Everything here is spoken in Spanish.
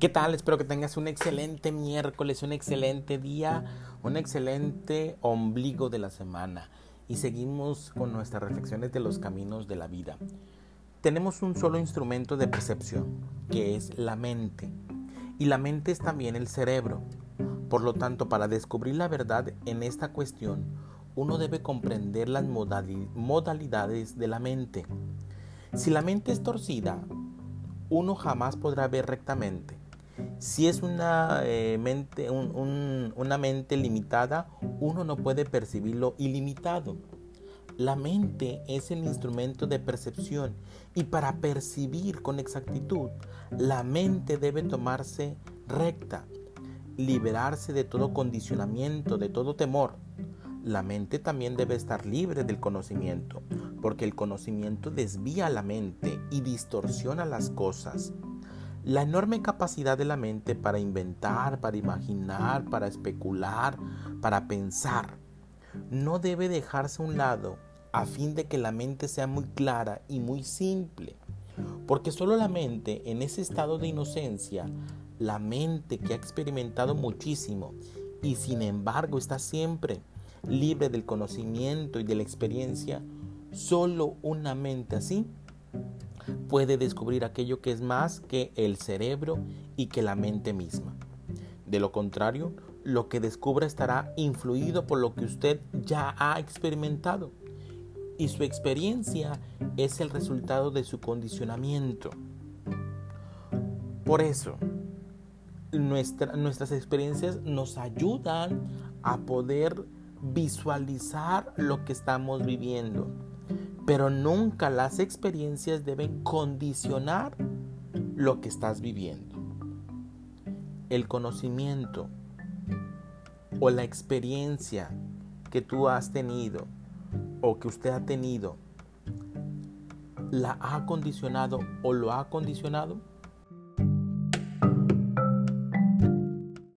¿Qué tal? Espero que tengas un excelente miércoles, un excelente día, un excelente ombligo de la semana. Y seguimos con nuestras reflexiones de los caminos de la vida. Tenemos un solo instrumento de percepción, que es la mente. Y la mente es también el cerebro. Por lo tanto, para descubrir la verdad en esta cuestión, uno debe comprender las modalidades de la mente. Si la mente es torcida, uno jamás podrá ver rectamente. Si es una, eh, mente, una mente limitada, uno no puede percibirlo ilimitado. La mente es el instrumento de percepción y para percibir con exactitud, la mente debe tomarse recta, liberarse de todo condicionamiento, de todo temor. La mente también debe estar libre del conocimiento, porque el conocimiento desvía la mente y distorsiona las cosas. La enorme capacidad de la mente para inventar, para imaginar, para especular, para pensar, no debe dejarse a un lado a fin de que la mente sea muy clara y muy simple. Porque solo la mente en ese estado de inocencia, la mente que ha experimentado muchísimo y sin embargo está siempre libre del conocimiento y de la experiencia, solo una mente así puede descubrir aquello que es más que el cerebro y que la mente misma. De lo contrario, lo que descubra estará influido por lo que usted ya ha experimentado. Y su experiencia es el resultado de su condicionamiento. Por eso, nuestras experiencias nos ayudan a poder visualizar lo que estamos viviendo pero nunca las experiencias deben condicionar lo que estás viviendo. El conocimiento o la experiencia que tú has tenido o que usted ha tenido, ¿la ha condicionado o lo ha condicionado?